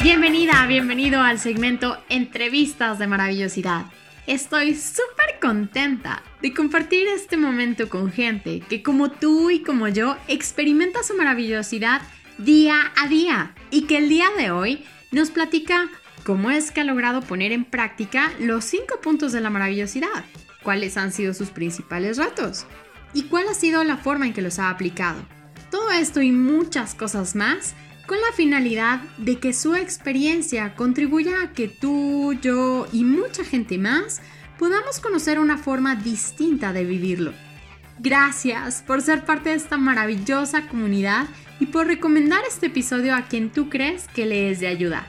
Bienvenida, bienvenido al segmento Entrevistas de Maravillosidad. Estoy súper contenta de compartir este momento con gente que como tú y como yo experimenta su maravillosidad día a día y que el día de hoy nos platica cómo es que ha logrado poner en práctica los cinco puntos de la maravillosidad, cuáles han sido sus principales retos y cuál ha sido la forma en que los ha aplicado. Todo esto y muchas cosas más con la finalidad de que su experiencia contribuya a que tú, yo y mucha gente más podamos conocer una forma distinta de vivirlo. Gracias por ser parte de esta maravillosa comunidad y por recomendar este episodio a quien tú crees que le es de ayuda.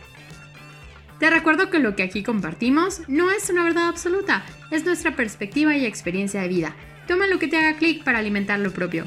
Te recuerdo que lo que aquí compartimos no es una verdad absoluta, es nuestra perspectiva y experiencia de vida. Toma lo que te haga clic para alimentar lo propio.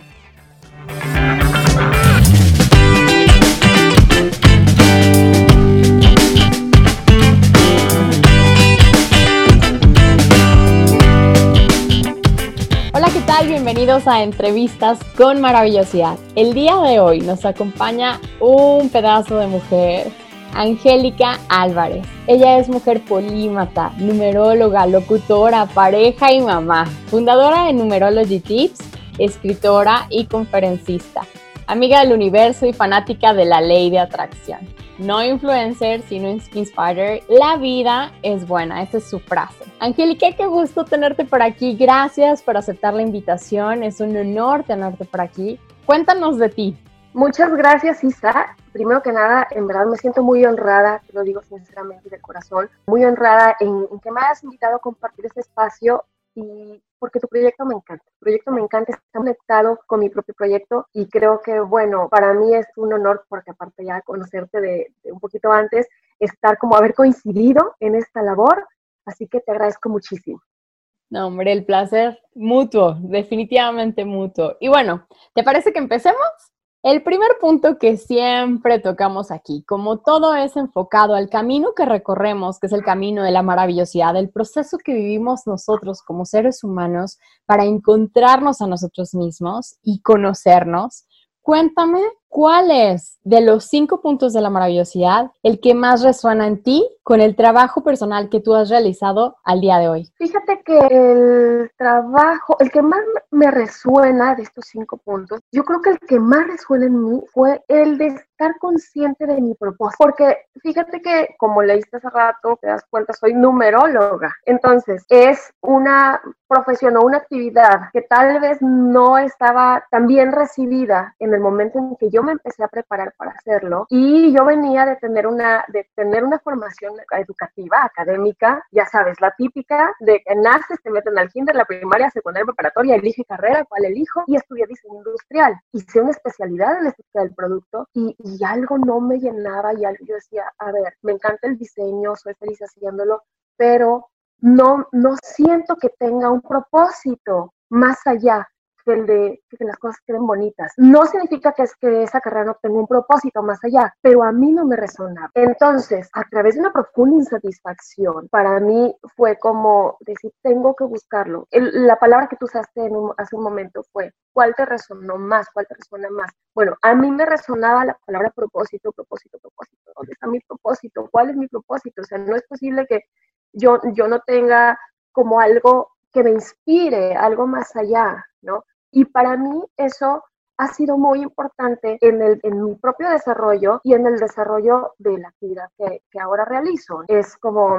Hola, ¿qué tal? Bienvenidos a Entrevistas con Maravillosidad. El día de hoy nos acompaña un pedazo de mujer, Angélica Álvarez. Ella es mujer polímata, numeróloga, locutora, pareja y mamá, fundadora de Numerology Tips, escritora y conferencista, amiga del universo y fanática de la ley de atracción no influencer, sino inspirer. La vida es buena, esa es su frase. Angélica, qué gusto tenerte por aquí. Gracias por aceptar la invitación. Es un honor tenerte por aquí. Cuéntanos de ti. Muchas gracias, Isa. Primero que nada, en verdad me siento muy honrada, te lo digo sinceramente del corazón, muy honrada en, que me hayas invitado a compartir este espacio y porque tu proyecto me encanta. Tu proyecto me encanta, está conectado con mi propio proyecto y creo que, bueno, para mí es un honor porque aparte ya conocerte de, un poquito antes, estar como haber coincidido en esta labor, así que te agradezco muchísimo. No, hombre, el placer mutuo, definitivamente mutuo. Y bueno, ¿te parece que empecemos? El primer punto que siempre tocamos aquí, como todo es enfocado al camino que recorremos, que es el camino de la maravillosidad, el proceso que vivimos nosotros como seres humanos para encontrarnos a nosotros mismos y conocernos, cuéntame cuál es de los cinco puntos de la maravillosidad el que más resuena en ti con el trabajo personal que tú has realizado al día de hoy? Fíjate que el trabajo, el que más me resuena de estos cinco puntos, yo creo que el que más resuena en mí fue el de estar consciente de mi propósito. Porque fíjate que, como leíste hace rato, te das cuenta, soy numeróloga. Entonces, es una profesión o una actividad que tal vez no estaba tan bien recibida en el momento en que yo me empecé a preparar para hacerlo. Y yo venía de tener una, de tener una formación educativa, académica, ya sabes, la típica de que naces, te meten al kinder, la primaria, secundaria, preparatoria, elige carrera, cuál elijo, y estudié diseño industrial. Hice una especialidad en la estética del producto y, y algo no me llenaba y algo, yo decía, a ver, me encanta el diseño, soy feliz haciéndolo, pero no, no siento que tenga un propósito más allá que el de que las cosas queden bonitas. No significa que es que esa carrera no tenga un propósito más allá, pero a mí no me resonaba. Entonces, a través de una profunda insatisfacción, para mí fue como decir, tengo que buscarlo. la palabra que tú usaste en hace un momento fue, ¿cuál te resonó más? ¿Cuál te resuena más? Bueno, a mí me resonaba la palabra propósito, propósito, propósito. ¿Dónde está mi propósito? ¿Cuál es mi propósito? O sea, no es posible que yo, yo no tenga como algo que me inspire, algo más allá, ¿no? Y para mí eso ha sido muy importante en, el, en mi propio desarrollo y en el desarrollo de la actividad que, que ahora realizo. Es como,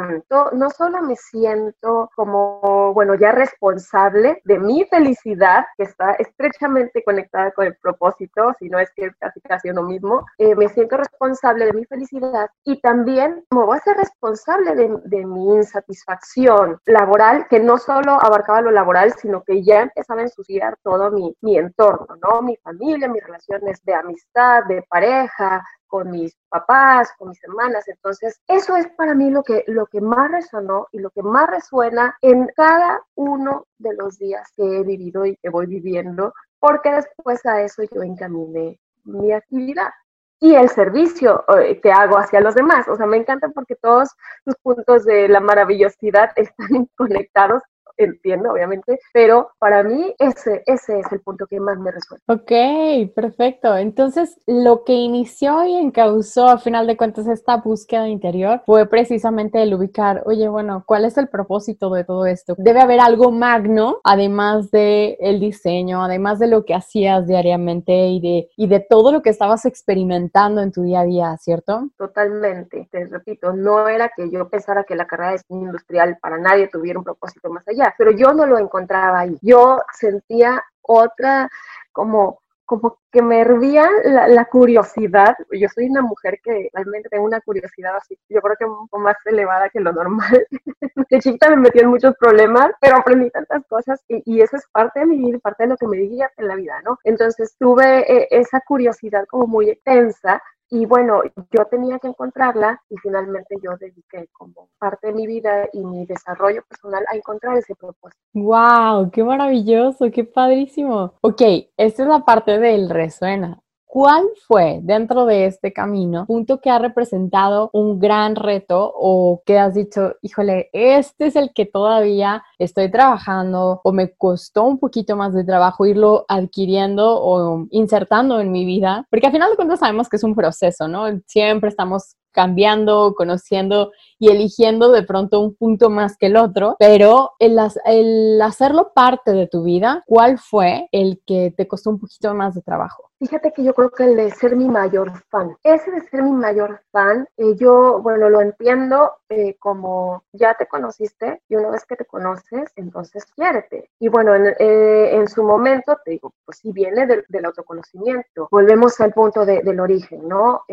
no solo me siento como, bueno, ya responsable de mi felicidad, que está estrechamente conectada con el propósito, si no es que es casi casi uno mismo, eh, me siento responsable de mi felicidad y también me voy a ser responsable de, de mi insatisfacción laboral, que no solo abarcaba lo laboral, sino que ya empezaba a ensuciar todo mi, mi entorno, ¿no? Mi familia, mis relaciones de amistad, de pareja, con mis papás, con mis hermanas. Entonces, eso es para mí lo que, lo que más resonó y lo que más resuena en cada uno de los días que he vivido y que voy viviendo, porque después a eso yo encaminé mi actividad y el servicio eh, que hago hacia los demás. O sea, me encanta porque todos los puntos de la maravillosidad están conectados entiendo, obviamente, pero para mí ese, ese es el punto que más me resuelve. Ok, perfecto. Entonces, lo que inició y encausó a final de cuentas esta búsqueda interior fue precisamente el ubicar, oye, bueno, ¿cuál es el propósito de todo esto? Debe haber algo magno, además de el diseño, además de lo que hacías diariamente y de, y de todo lo que estabas experimentando en tu día a día, ¿cierto? Totalmente. Te repito, no era que yo pensara que la carrera de diseño industrial para nadie tuviera un propósito más allá, pero yo no lo encontraba ahí. Yo sentía otra como como que me hervía la, curiosidad. Yo soy una mujer que realmente tengo una curiosidad así, yo creo que un poco más elevada que lo normal. que chiquita me metí en muchos problemas, pero aprendí tantas cosas y, y, eso es parte de mi vida, parte de lo que me guía en la vida, ¿no? Entonces tuve eh, esa curiosidad como muy extensa y bueno, yo tenía que encontrarla y finalmente yo dediqué como parte de mi vida y mi desarrollo personal a encontrar ese propósito. ¡Wow! ¡Qué maravilloso! ¡Qué padrísimo! Ok, esta es la parte del resuena. ¿Cuál fue dentro de este camino punto que ha representado un gran reto o que has dicho, híjole, este es el que todavía estoy trabajando o me costó un poquito más de trabajo irlo adquiriendo o insertando en mi vida? Porque al final de cuentas sabemos que es un proceso, ¿no? Siempre estamos cambiando, conociendo y eligiendo de pronto un punto más que el otro, pero el, el hacerlo parte de tu vida, ¿cuál fue el que te costó un poquito más de trabajo? Fíjate que yo creo que el de ser mi mayor fan, ese de ser mi mayor fan, eh, yo, bueno, lo entiendo eh, como ya te conociste y una vez que te conoces, entonces quiérete. Y bueno, en, eh, en su momento, te digo, pues sí viene del, del autoconocimiento. Volvemos al punto de, del origen, ¿no?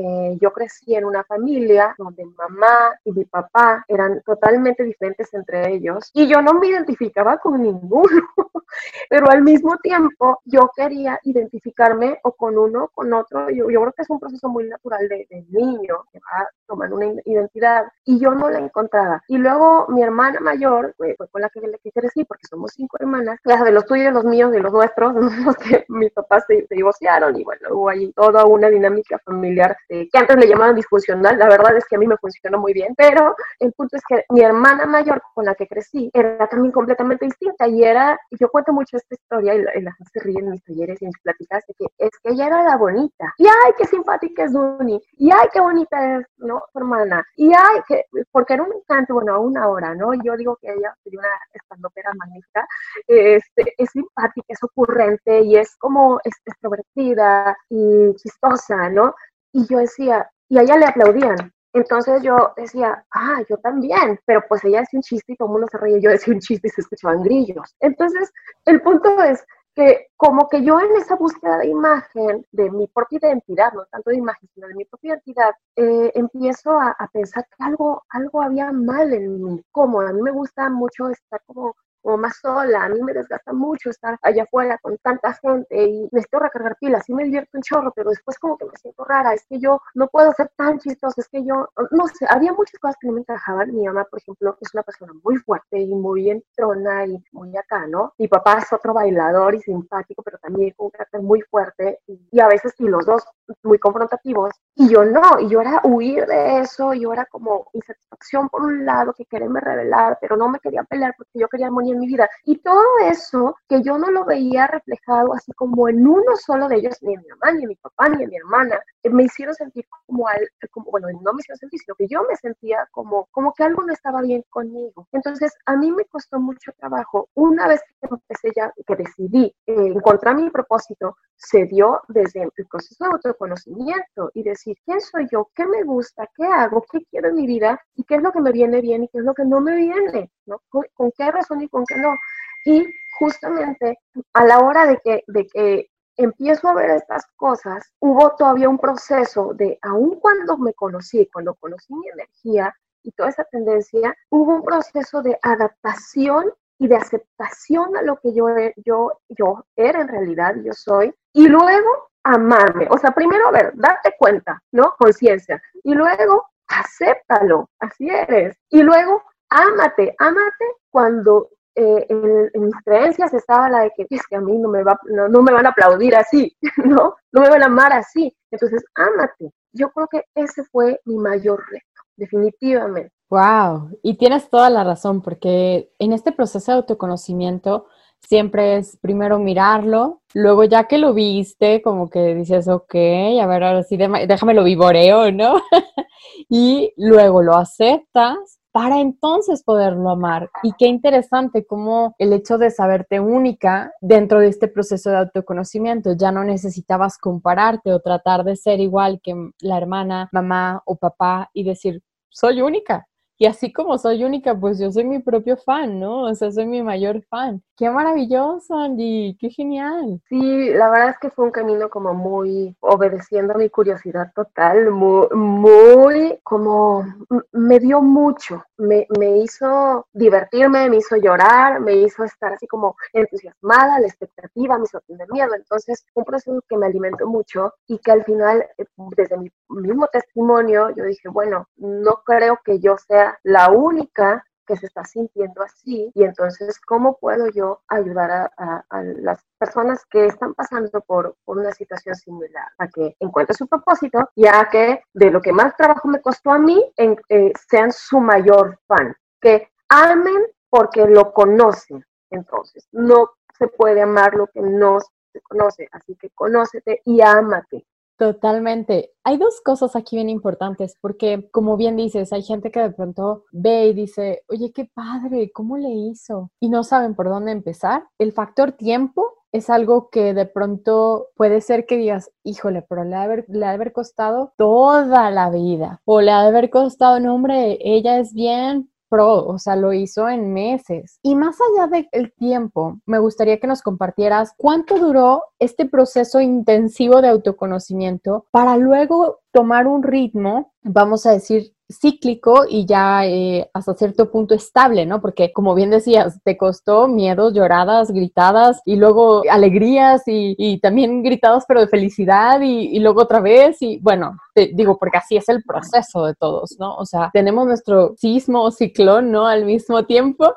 yo crecí en una familia donde mamá y mi papá eran totalmente diferentes entre ellos y yo no me identificaba con ninguno, pero al mismo tiempo yo quería identificarme o con uno, con otro. Yo, yo creo que es un proceso muy natural de, niño que va tomando una identidad y yo no la encontraba. Y luego mi hermana mayor fue, con la que, crecí, porque somos cinco hermanas, de los tuyos, los míos y los nuestros, los que mis papás se, divorciaron y bueno, hubo ahí toda una dinámica familiar que antes le llamaban disfuncional. La verdad es que a mí me funcionó muy bien, pero el punto es que mi hermana mayor con la que crecí era también completamente distinta y era, yo cuento mucho esta historia y la, y la gente se ríe en mis talleres y en mis pláticas de que es que ella era la bonita. Y ay, qué simpática es Duni. Y ay, qué bonita es, ¿no? Hermana. Y ay, que, porque era un encanto, bueno, a una hora, ¿no? Yo digo que ella sería una estandopera magnífica. Este, es simpática, es ocurrente y es como es extrovertida y chistosa, ¿no? Y yo decía, y a ella le aplaudían. Entonces yo decía, ah, yo también, pero pues ella decía un chiste y todo el mundo se reía, yo decía un chiste y se escuchaban grillos. Entonces, el punto es, que como que yo en esa búsqueda de imagen, de mi propia identidad, no tanto de imagen, sino de mi propia identidad, eh, empiezo a, a, pensar que algo, algo había mal en mí. Como a mí me gusta mucho estar como o más sola, a mí me desgasta mucho estar allá afuera con tanta gente y necesito recargar pilas, y me divierto un chorro, pero después como que me siento rara, es que yo no puedo ser tan chistosa, es que yo, no sé, había muchas cosas que no me encajaban, mi mamá, por ejemplo, es una persona muy fuerte y muy entrona y muy acá, ¿no? Mi papá es otro bailador y simpático, pero también con un carácter muy fuerte y, y a veces, y los dos muy confrontativos, y yo no, y yo era huir de eso, yo era como insatisfacción por un lado, que quererme revelar, pero no me quería pelear porque yo quería morir en mi vida. Y todo eso que yo no lo veía reflejado así como en uno solo de ellos, ni en mi mamá, ni en mi papá, ni en mi hermana, me hicieron sentir como, al, como bueno, no me hicieron sentir, sino que yo me sentía como, como que algo no estaba bien conmigo. Entonces, a mí me costó mucho trabajo. Una vez que empecé ya, que decidí eh, encontrar mi propósito, se dio desde el proceso de autoconocimiento y decir quién soy yo, qué me gusta, qué hago, qué quiero en mi vida y qué es lo que me viene bien y qué es lo que no me viene, ¿no? ¿Con, con qué razón y con qué no? Y justamente a la hora de que, de que empiezo a ver estas cosas, hubo todavía un proceso de, aun cuando me conocí, cuando conocí mi energía y toda esa tendencia, hubo un proceso de adaptación y de aceptación a lo que yo, yo, yo era en realidad, yo soy, y luego amarme. O sea, primero, a ver, darte cuenta, ¿no? Conciencia. Y luego, acéptalo, así eres. Y luego, ámate, ámate cuando eh, en, mis creencias estaba la de que es que a mí no me, va, no, me van a aplaudir así, ¿no? No me van a amar así. Entonces, ámate. Yo creo que ese fue mi mayor reto definitivamente. Wow, y tienes toda la razón, porque en este proceso de autoconocimiento siempre es primero mirarlo, luego ya que lo viste, como que dices, ok, a ver, ahora sí, déjame lo vivoreo, ¿no? y luego lo aceptas para entonces poderlo amar. Y qué interesante como el hecho de saberte única dentro de este proceso de autoconocimiento, ya no necesitabas compararte o tratar de ser igual que la hermana, mamá o papá y decir, soy única, y así como soy única, pues yo soy mi propio fan, ¿no? O sea, soy mi mayor fan. Qué maravilloso, Andy, qué genial. Sí, la verdad es que fue un camino como muy obedeciendo mi curiosidad total, muy, muy como me dio mucho, me, me hizo divertirme, me hizo llorar, me hizo estar así como entusiasmada, la expectativa, me hizo tener miedo. Entonces, un proceso que me alimentó mucho y que al final, eh, desde mi mismo testimonio, yo dije, bueno, no creo que yo sea la única que se está sintiendo así y entonces cómo puedo yo ayudar a, las personas que están pasando por, una situación similar a que encuentren su propósito ya que de lo que más trabajo me costó a mí en, eh, sean su mayor fan. Que amen porque lo conocen. Entonces no se puede amar lo que no se conoce. Así que conócete y ámate Totalmente. Hay dos cosas aquí bien importantes, porque como bien dices, hay gente que de pronto ve y dice, oye, qué padre, ¿cómo le hizo? Y no saben por dónde empezar. El factor tiempo es algo que de pronto puede ser que digas, híjole, pero le ha, haber, haber costado toda la vida. O le ha de haber costado, no, hombre, ella es bien pro, o sea, lo hizo en meses. Y más allá del tiempo, me gustaría que nos compartieras cuánto duró este proceso intensivo de autoconocimiento para luego tomar un ritmo, vamos a decir, cíclico y ya eh, hasta cierto punto estable, ¿no? Porque como bien decías, te costó miedos, lloradas, gritadas y luego alegrías y, también gritadas pero de felicidad y, luego otra vez y bueno, te digo porque así es el proceso de todos, ¿no? O sea, tenemos nuestro sismo o ciclón, ¿no? Al mismo tiempo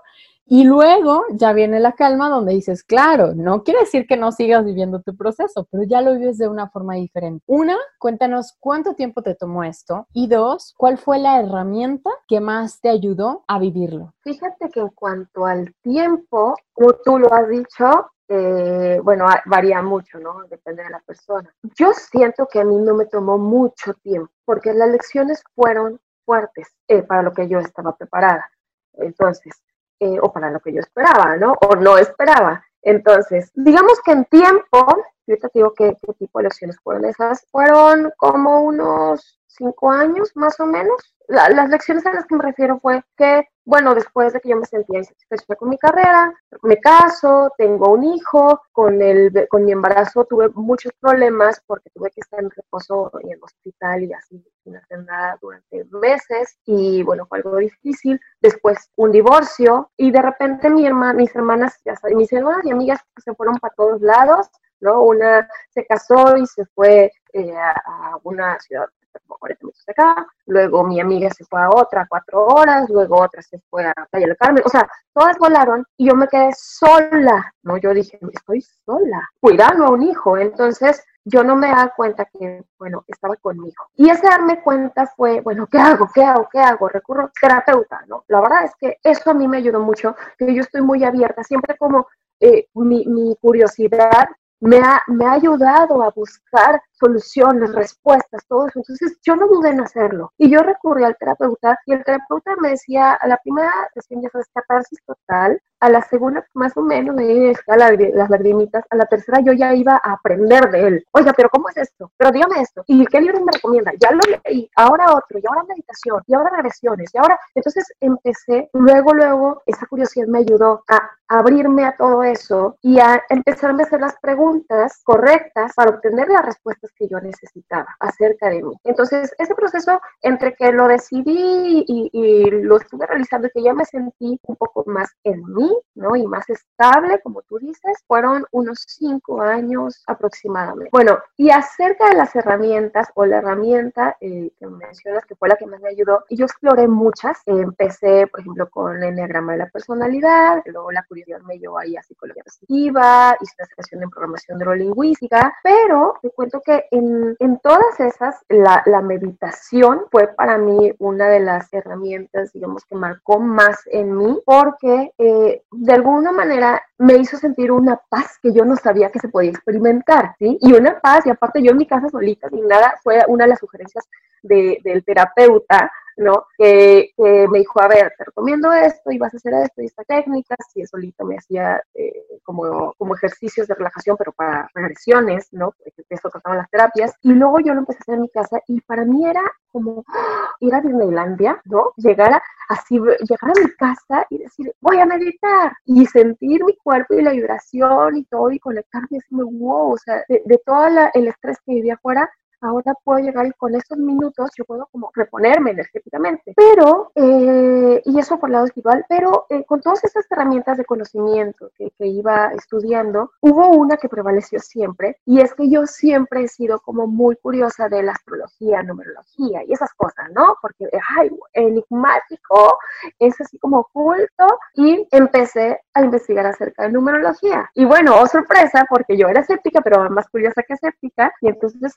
y luego ya viene la calma donde dices, claro, no quiere decir que no sigas viviendo tu proceso, pero ya lo vives de una forma diferente. Una, cuéntanos cuánto tiempo te tomó esto. Y dos, ¿cuál fue la herramienta que más te ayudó a vivirlo? Fíjate que en cuanto al tiempo, como tú lo has dicho, eh, bueno, varía mucho, ¿no? Depende de la persona. Yo siento que a mí no me tomó mucho tiempo, porque las lecciones fueron fuertes eh, para lo que yo estaba preparada. Entonces, eh, o para lo que yo esperaba, ¿no? O no esperaba. Entonces, digamos que en tiempo, yo te digo qué, qué tipo de lecciones fueron esas, fueron como unos cinco años más o menos, las lecciones a las que me refiero fue que, bueno, después de que yo me sentía insatisfecha con mi carrera, me caso, tengo un hijo, con, el, con mi embarazo tuve muchos problemas porque tuve que estar en reposo y en hospital y así sin hacer nada durante meses y bueno, fue algo difícil. Después un divorcio y de repente mi mis hermanas, ya saben, mis hermanas y amigas se fueron para todos lados, ¿no? Una se casó y se fue eh, a una ciudad como 40 minutos de acá, luego mi amiga se fue a otra cuatro horas, luego otra se fue a Playa del Carmen, o sea, todas volaron y yo me quedé sola, ¿no? Yo dije, estoy sola, cuidando a un hijo, entonces yo no me daba cuenta que, bueno, estaba conmigo. Y ese darme cuenta fue, bueno, ¿qué hago? ¿Qué hago? ¿Qué hago? Recurro terapeuta, ¿no? La verdad es que eso a mí me ayudó mucho, que yo estoy muy abierta, siempre como eh, mi, curiosidad me ha, me ha ayudado a buscar soluciones, respuestas, todo eso. Entonces yo no dudé en hacerlo. Y yo recurrí al terapeuta y el terapeuta me decía, a la primera sesión ya sabes, catarsis total, a la segunda más o menos me las lagrimitas, a la tercera yo ya iba a aprender de él. Oiga, pero ¿cómo es esto? Pero dígame esto. ¿Y qué libro me recomienda? Ya lo leí, ahora otro, y ahora meditación, y ahora regresiones, y ahora... Entonces empecé, luego, luego, esa curiosidad me ayudó a abrirme a todo eso y a empezarme a hacer las preguntas correctas para obtener las respuestas que yo necesitaba acerca de mí. Entonces, ese proceso entre que lo decidí y, y lo estuve realizando y que ya me sentí un poco más en mí, ¿no? Y más estable, como tú dices, fueron unos cinco años aproximadamente. Bueno, y acerca de las herramientas o la herramienta eh, que mencionas que fue la que más me ayudó, yo exploré muchas. empecé, por ejemplo, con el enneagrama de la personalidad, luego la curiosidad me llevó ahí a psicología positiva, hice una sesión en programación neurolingüística, pero te cuento que en, en todas esas, la, la, meditación fue para mí una de las herramientas, digamos, que marcó más en mí, porque eh, de alguna manera me hizo sentir una paz que yo no sabía que se podía experimentar, ¿sí? Y una paz, y aparte yo en mi casa solita, sin nada, fue una de las sugerencias de, del terapeuta, ¿no? Que, me dijo, a ver, te recomiendo esto y vas a hacer esto y esta técnica, y eso solito me hacía eh, como, como ejercicios de relajación, pero para regresiones, ¿no? Porque eso trataban las terapias, y luego yo lo empecé a hacer en mi casa y para mí era como ir a Disneylandia, ¿no? Llegar a, así, llegar a mi casa y decir, voy a meditar y sentir mi cuerpo y la vibración y todo y conectarme y decirme, wow, o sea, de, de todo el estrés que vivía afuera, ahora puedo llegar y con esos minutos yo puedo como reponerme energéticamente. Pero, eh, y eso por el lado espiritual, pero eh, con todas esas herramientas de conocimiento que, que, iba estudiando, hubo una que prevaleció siempre y es que yo siempre he sido como muy curiosa de la astrología, numerología y esas cosas, ¿no? Porque, ay, enigmático, es así como oculto y empecé a investigar acerca de numerología. Y bueno, oh sorpresa, porque yo era escéptica, pero más curiosa que escéptica, y entonces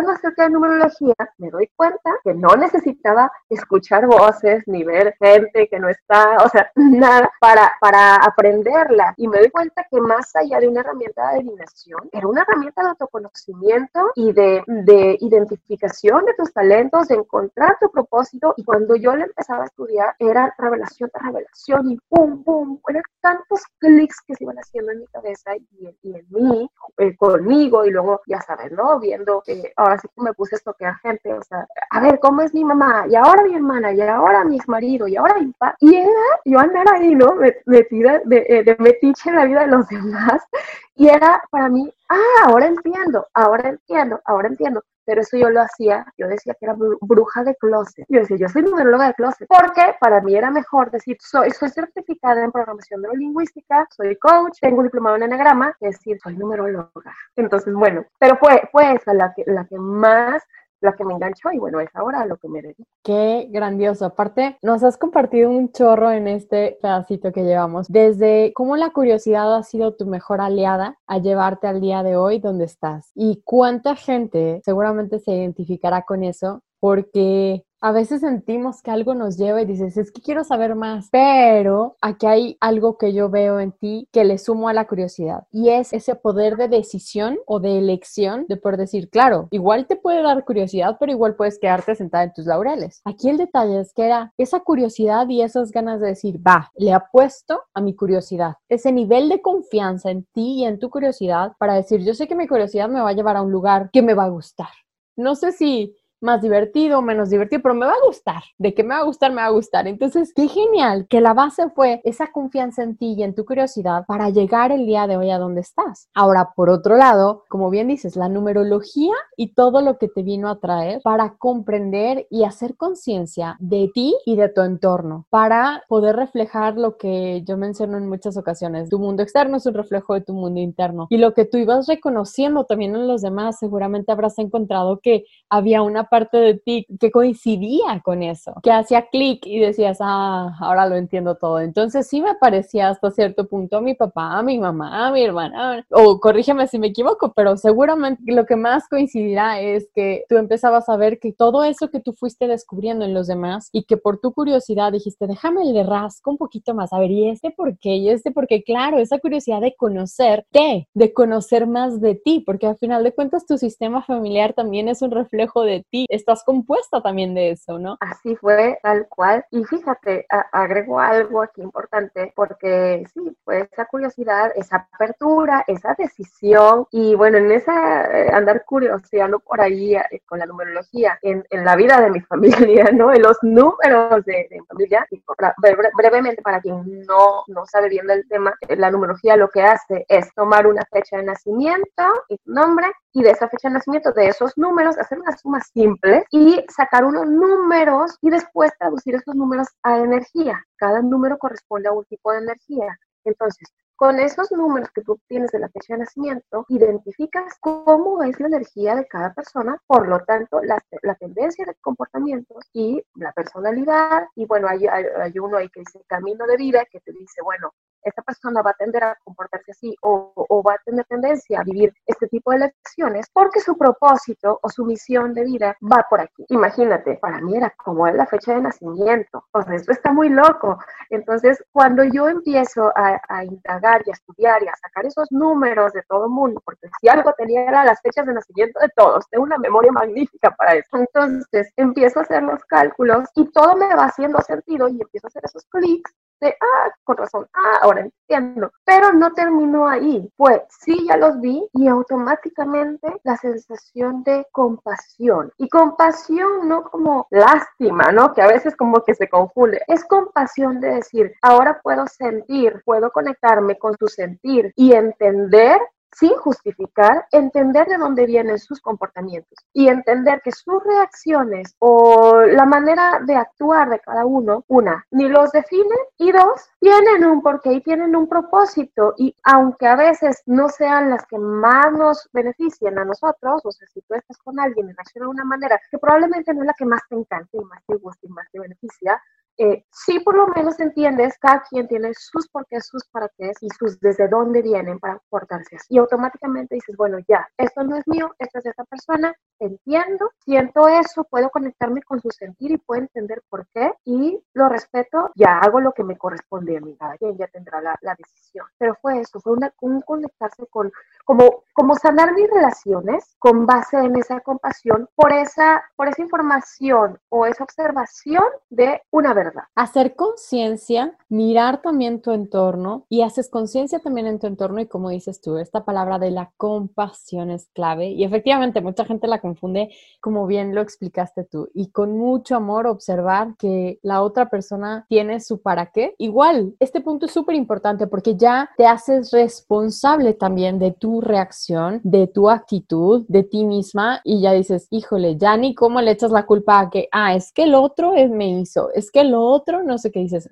investigar acerca de numerología, me doy cuenta que no necesitaba escuchar voces ni ver gente que no está, o sea, nada para, para aprenderla. Y me doy cuenta que más allá de una herramienta de adivinación, era una herramienta de autoconocimiento y de, de identificación de tus talentos, de encontrar tu propósito. Y cuando yo le empezaba a estudiar, era revelación tras revelación y pum, pum, eran tantos clics que se iban haciendo en mi cabeza y, y en mí, eh, conmigo, y luego, ya sabes, ¿no? Viendo eh, así que me puse a toquear gente, o sea, a ver, ¿cómo es mi mamá? Y ahora mi hermana, y ahora mi marido, y ahora mi papá. Y era yo andar ahí, ¿no? Metida de, eh, de metiche en la vida de los demás. Y era para mí, ah, ahora entiendo, ahora entiendo, ahora entiendo. Pero eso yo lo hacía, yo decía que era bruja de closet. Yo decía, yo soy numeróloga de closet. Porque para mí era mejor decir, soy, soy certificada en programación neurolingüística, soy coach, tengo un diplomado en enagrama, que decir, soy numeróloga. Entonces, bueno, pero fue, fue esa la que, la que más la que me enganchó y bueno, es ahora lo que me. Qué grandioso. Aparte, nos has compartido un chorro en este pedacito que llevamos, desde cómo la curiosidad ha sido tu mejor aliada a llevarte al día de hoy donde estás y cuánta gente seguramente se identificará con eso porque a veces sentimos que algo nos lleva y dices, es que quiero saber más, pero aquí hay algo que yo veo en ti que le sumo a la curiosidad y es ese poder de decisión o de elección de poder decir, claro, igual te puede dar curiosidad, pero igual puedes quedarte sentada en tus laureles. Aquí el detalle es que era esa curiosidad y esas ganas de decir, va, le apuesto a mi curiosidad, ese nivel de confianza en ti y en tu curiosidad para decir, yo sé que mi curiosidad me va a llevar a un lugar que me va a gustar. No sé si más divertido, menos divertido, pero me va a gustar. De que me va a gustar, me va a gustar. Entonces, qué genial que la base fue esa confianza en ti y en tu curiosidad para llegar el día de hoy a donde estás. Ahora, por otro lado, como bien dices, la numerología y todo lo que te vino a traer para comprender y hacer conciencia de ti y de tu entorno, para poder reflejar lo que yo menciono en muchas ocasiones. Tu mundo externo es un reflejo de tu mundo interno y lo que tú ibas reconociendo también en los demás, seguramente habrás encontrado que había una parte de ti que coincidía con eso, que hacía clic y decías, ah, ahora lo entiendo todo. Entonces sí me parecía hasta cierto punto a mi papá, a mi mamá, a mi hermana, o corrígeme si me equivoco, pero seguramente lo que más coincidirá es que tú empezabas a ver que todo eso que tú fuiste descubriendo en los demás y que por tu curiosidad dijiste, déjame le rasco un poquito más, a ver, ¿y este por qué? ¿Y este porque Claro, esa curiosidad de conocerte, de conocer más de ti, porque al final de cuentas tu sistema familiar también es un reflejo de ti estás compuesta también de eso, ¿no? Así fue, tal cual. Y fíjate, agrego algo aquí importante, porque sí, fue esa curiosidad, esa apertura, esa decisión, y bueno, en esa eh, andar curioseando por ahí eh, con la numerología, en, la vida de mi familia, ¿no? En los números de, mi familia, y brevemente, para quien no, no sabe bien del tema, eh, la numerología lo que hace es tomar una fecha de nacimiento y tu nombre, y de esa fecha de nacimiento, de esos números, hacer una suma simple y sacar unos números y después traducir esos números a energía. Cada número corresponde a un tipo de energía. Entonces, con esos números que tú tienes de la fecha de nacimiento, identificas cómo es la energía de cada persona, por lo tanto, la, la tendencia de comportamientos y la personalidad. Y bueno, hay, hay, uno ahí que dice camino de vida, que te dice, bueno, esta persona va a tender a comportarse así o, va a tener tendencia a vivir este tipo de lecciones porque su propósito o su misión de vida va por aquí. Imagínate, para mí era como es la fecha de nacimiento. O sea, esto está muy loco. Entonces, cuando yo empiezo a, a indagar y a estudiar y a sacar esos números de todo el mundo, porque si algo tenía era las fechas de nacimiento de todos, tengo una memoria magnífica para eso. Entonces, empiezo a hacer los cálculos y todo me va haciendo sentido y empiezo a hacer esos clics de, ah, con razón, ah, ahora entiendo. Pero no terminó ahí. Pues sí, ya los vi y automáticamente la sensación de compasión. Y compasión no como lástima, ¿no? Que a veces como que se confunde. Es compasión de decir, ahora puedo sentir, puedo conectarme con su sentir y entender sin justificar, entender de dónde vienen sus comportamientos y entender que sus reacciones o la manera de actuar de cada uno, una, ni los define y dos, tienen un porqué y tienen un propósito y aunque a veces no sean las que más nos beneficien a nosotros, o sea, si tú estás con alguien y reacciona de una manera que probablemente no es la que más te encante y más te guste y más te beneficia, eh, sí por lo menos entiendes, cada quien tiene sus porqués, sus para qué y sus desde dónde vienen para portarse. Y automáticamente dices, bueno, ya, esto no es mío, esto es de esta persona, entiendo, siento eso, puedo conectarme con su sentir y puedo entender por qué y lo respeto, ya hago lo que me corresponde a mí, cada quien ya tendrá la, decisión. Pero fue eso, fue un conectarse con, como, como sanar mis relaciones con base en esa compasión por esa, por esa información o esa observación de una verdad Hacer conciencia, mirar también tu entorno y haces conciencia también en tu entorno y como dices tú, esta palabra de la compasión es clave y efectivamente mucha gente la confunde como bien lo explicaste tú y con mucho amor observar que la otra persona tiene su para qué. Igual, este punto es súper importante porque ya te haces responsable también de tu reacción, de tu actitud, de ti misma y ya dices, híjole, ya ni cómo le echas la culpa a que, ah, es que el otro me hizo, es que el otro, no sé qué dices,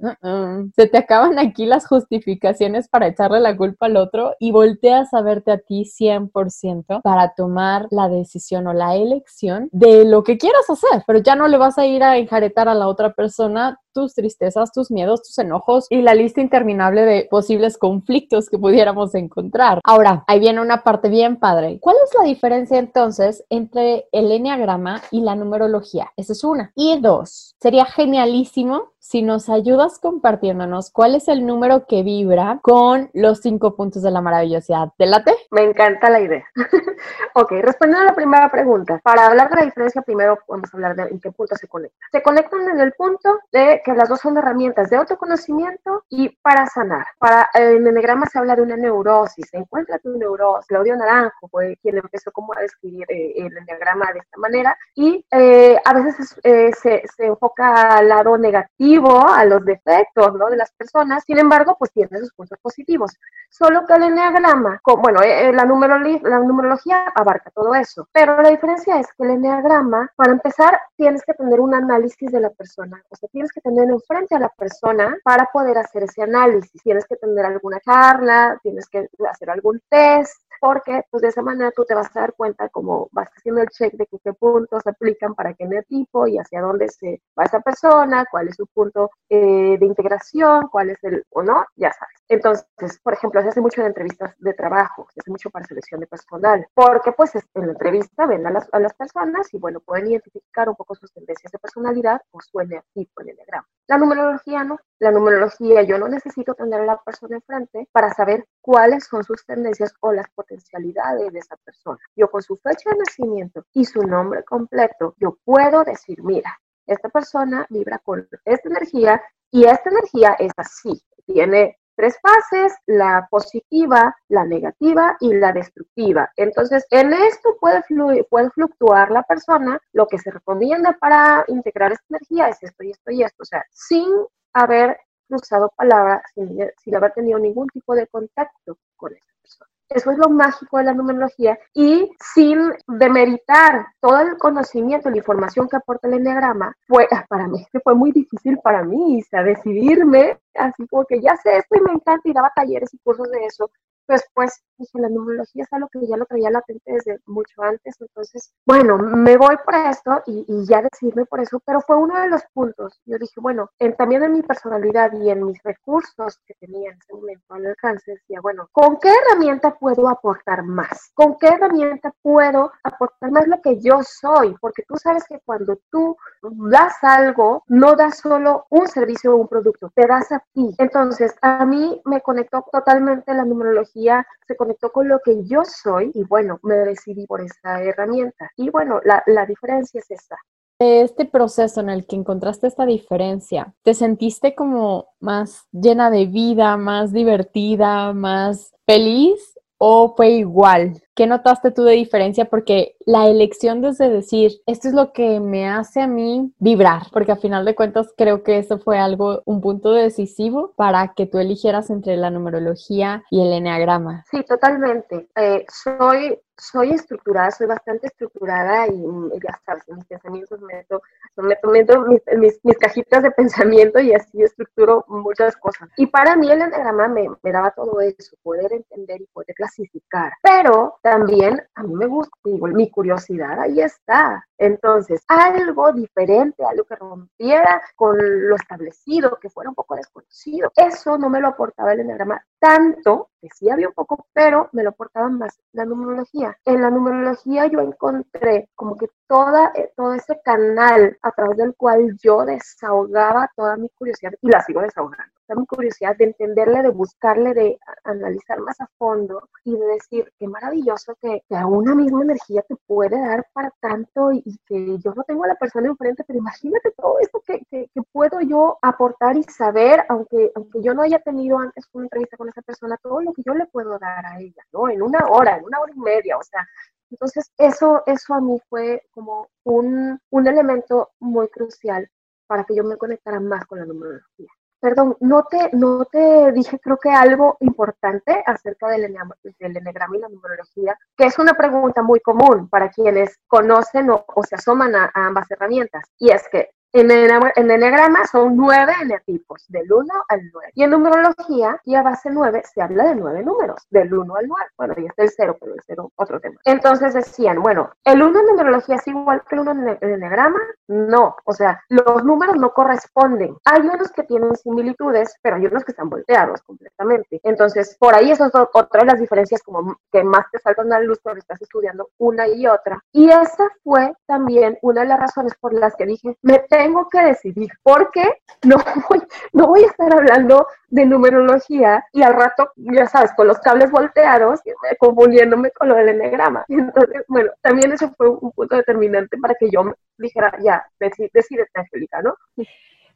se te acaban aquí las justificaciones para echarle la culpa al otro y volteas a verte a ti 100% para tomar la decisión o la elección de lo que quieras hacer, pero ya no le vas a ir a enjaretar a la otra persona tus tristezas, tus miedos, tus enojos y la lista interminable de posibles conflictos que pudiéramos encontrar. Ahora, ahí viene una parte bien padre. ¿Cuál es la diferencia entonces entre el enneagrama y la numerología? Esa es una. Y dos, sería genialísimo si nos ayudas compartiéndonos cuál es el número que vibra con los cinco puntos de la maravillosidad. ¿Te late? Me encanta la idea. ok, respondiendo a la primera pregunta, para hablar de la diferencia, primero vamos a hablar de en qué punto se conectan. Se conectan en el punto de que las dos son herramientas de autoconocimiento y para sanar. Para en enegrama se habla de una neurosis, encuentra tu neurosis. Claudio Naranjo fue quien empezó como a describir eh, el enegrama de esta manera y eh, a veces eh, se, se enfoca al lado negativo a los defectos ¿no? de las personas, sin embargo, pues tiene sus puntos positivos. Solo que el enneagrama, bueno, eh, eh, la, la numerología abarca todo eso, pero la diferencia es que el enneagrama, para empezar, tienes que tener un análisis de la persona, o sea, tienes que tener enfrente a la persona para poder hacer ese análisis, tienes que tener alguna charla, tienes que hacer algún test, porque pues de esa manera tú te vas a dar cuenta como vas haciendo el check de qué puntos aplican para qué tipo y hacia dónde se va esa persona, cuál es su punto eh, de integración, cuál es el o no, ya sabes. Entonces, por ejemplo, se hace mucho en entrevistas de trabajo, se hace mucho para selección de personal, porque pues en la entrevista ven a las, a las personas y bueno, pueden identificar un poco sus tendencias de personalidad o su tipo en el diagrama. La numerología no. La numerología, yo no necesito tener a la persona enfrente para saber cuáles son sus tendencias o las potencialidades de esa persona. Yo con su fecha de nacimiento y su nombre completo, yo puedo decir, mira, esta persona vibra con esta energía y esta energía es así. Tiene tres fases, la positiva, la negativa y la destructiva. Entonces, en esto puede, puede fluctuar la persona. Lo que se recomienda para integrar esta energía es esto y esto y esto. O sea, sin haber cruzado palabras, sin, sin haber tenido ningún tipo de contacto con esta persona. Eso es lo mágico de la numerología. Y sin demeritar todo el conocimiento, la información que aporta el enneagrama, fue para mí fue muy difícil para mí, o decidirme así como que ya sé esto y me encanta y daba talleres y cursos de eso, después dije, la numerología es algo que ya lo traía latente desde mucho antes, entonces, bueno, me voy por esto y, ya decidirme por eso, pero fue uno de los puntos. Yo dije, bueno, también en mi personalidad y en mis recursos que tenía en ese momento al alcance, decía, bueno, ¿con qué herramienta puedo aportar más? ¿Con qué herramienta puedo aportar más lo que yo soy? Porque tú sabes que cuando tú das algo, no das solo un servicio o un producto, te das a ti. Entonces, a mí me conectó totalmente la numerología, se conectó con lo que yo soy y bueno, me decidí por esta herramienta. Y bueno, la, la diferencia es esta. Este proceso en el que encontraste esta diferencia, ¿te sentiste como más llena de vida, más divertida, más feliz o fue igual? ¿Qué notaste tú de diferencia? Porque la elección desde decir, esto es lo que me hace a mí vibrar, porque a final de cuentas creo que eso fue algo, un punto decisivo para que tú eligieras entre la numerología y el enneagrama. Sí, totalmente. Eh, soy soy estructurada, soy bastante estructurada y ya sabes, mis pensamientos meto, meto, meto mis, mis, mis, cajitas de pensamiento y así estructuro muchas cosas. Y para mí el enneagrama me, me, daba todo eso, poder entender y poder clasificar. Pero también a mí me gusta, mi curiosidad ahí está. Entonces, algo diferente, algo que rompiera con lo establecido, que fuera un poco desconocido, eso no me lo aportaba el enneagrama tanto, que sí había un poco, pero me lo aportaba más la numerología. En la numerología yo encontré como que toda, eh, todo ese canal a través del cual yo desahogaba toda mi curiosidad y la sigo desahogando mi curiosidad de entenderle, de buscarle, de analizar más a fondo y de decir, qué maravilloso que, que una misma energía te puede dar para tanto y, que yo no tengo a la persona enfrente, pero imagínate todo esto que, que, que, puedo yo aportar y saber, aunque, aunque yo no haya tenido antes una entrevista con esa persona, todo lo que yo le puedo dar a ella, ¿no? En una hora, en una hora y media, o sea, entonces eso, eso a mí fue como un, un elemento muy crucial para que yo me conectara más con la numerología. Perdón, no te, no te dije creo que algo importante acerca del, del y la numerología, que es una pregunta muy común para quienes conocen o, se asoman a, ambas herramientas. Y es que en el, en enegrama son nueve enetipos, del 1 al 9. Y en numerología, y a base 9, se habla de nueve números, del 1 al 9. Bueno, y está el 0, pero el 0 otro tema. Entonces decían, bueno, ¿el 1 en numerología es igual que el 1 en el enegrama? No, o sea, los números no corresponden. Hay unos que tienen similitudes, pero hay unos que están volteados completamente. Entonces, por ahí eso es otra de las diferencias como que más te saltan a la luz cuando estás estudiando una y otra. Y esa fue también una de las razones por las que dije, me tengo que decidir, porque no voy, no voy a estar hablando de numerología y al rato, ya sabes, con los cables volteados, confundiéndome con lo del enegrama. Entonces, bueno, también eso fue un punto determinante para que yo dijera, ya, decídete, Angélica, ¿no?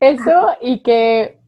Eso y que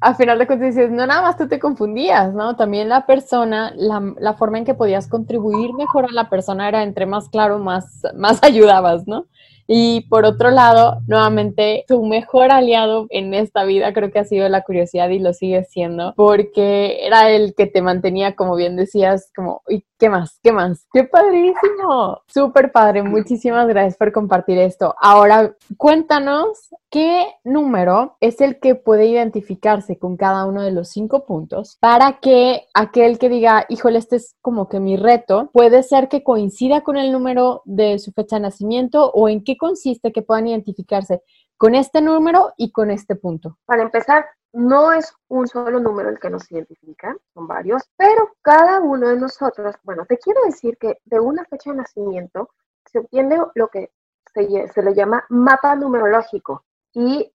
a final de cuentas dices, no nada más tú te confundías, ¿no? También la persona, la, la, forma en que podías contribuir mejor a la persona era entre más claro, más, más ayudabas, ¿no? Y por otro lado, nuevamente, tu mejor aliado en esta vida creo que ha sido la curiosidad y lo sigue siendo, porque era el que te mantenía, como bien decías, como, ¿y qué más? ¿Qué más? ¡Qué padrísimo! Súper padre, muchísimas gracias por compartir esto. Ahora, cuéntanos qué número es el que puede identificarse con cada uno de los cinco puntos para que aquel que diga, híjole, este es como que mi reto, puede ser que coincida con el número de su fecha de nacimiento o en qué consiste que puedan identificarse con este número y con este punto? Para empezar, no es un solo número el que nos identifica, son varios, pero cada uno de nosotros, bueno, te quiero decir que de una fecha de nacimiento se obtiene lo que se, le llama mapa numerológico y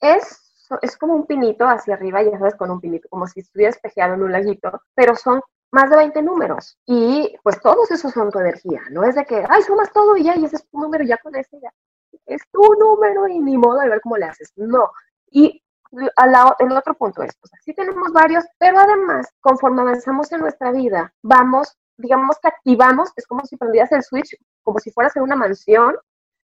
es es como un pinito hacia arriba, ya sabes, con un pinito, como si estuviera espejeado en un laguito, pero son más de 20 números. Y pues todos esos son tu energía, no es de que, ay, sumas todo y ya, y ese es tu número, ya con ese ya. Es tu número y ni modo de ver cómo le haces. No. Y el otro punto es, pues sí tenemos varios, pero además, conforme avanzamos en nuestra vida, vamos, digamos que activamos, es como si prendieras el switch, como si fueras en una mansión,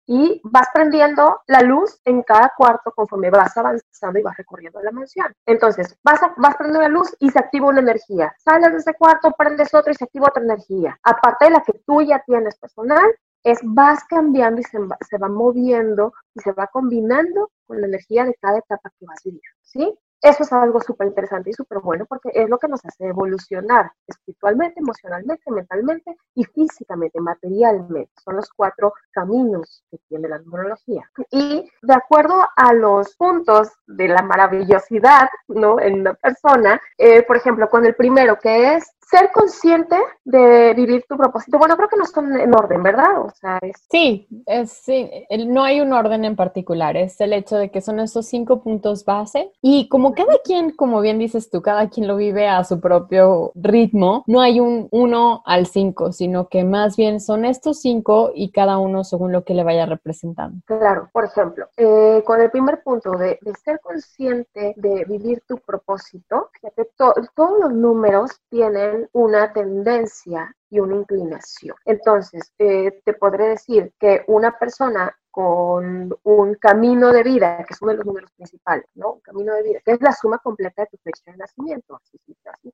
y vas prendiendo la luz en cada cuarto conforme vas avanzando y vas recorriendo la mansión. Entonces, vas, a, vas prendiendo la luz y se activa una energía. Sales de ese cuarto, prendes otro y se activa otra energía. Aparte de la que tú ya tienes personal, es vas cambiando y se va, se va moviendo y se va combinando con la energía de cada etapa que vas viviendo, ¿sí? eso es algo súper interesante y súper bueno porque es lo que nos hace evolucionar espiritualmente, emocionalmente, mentalmente y físicamente, materialmente. Son los cuatro caminos que tiene la numerología. Y de acuerdo a los puntos de la maravillosidad ¿no? en una persona, eh, por ejemplo, con el primero que es ser consciente de vivir tu propósito. Bueno, creo que no están en orden, ¿verdad? O sea, es... Sí, es, sí, no hay un orden en particular, es el hecho de que son esos cinco puntos base y como cada quien, como bien dices tú, cada quien lo vive a su propio ritmo, no hay un uno al cinco, sino que más bien son estos cinco y cada uno según lo que le vaya representando. Claro, por ejemplo, eh, con el primer punto de, ser consciente de vivir tu propósito, fíjate, todos los números tienen una tendencia y una inclinación. Entonces, eh, te podré decir que una persona con un camino de vida, que es uno de los números principales, ¿no? Un camino de vida, que es la suma completa de tu fecha de nacimiento. Así,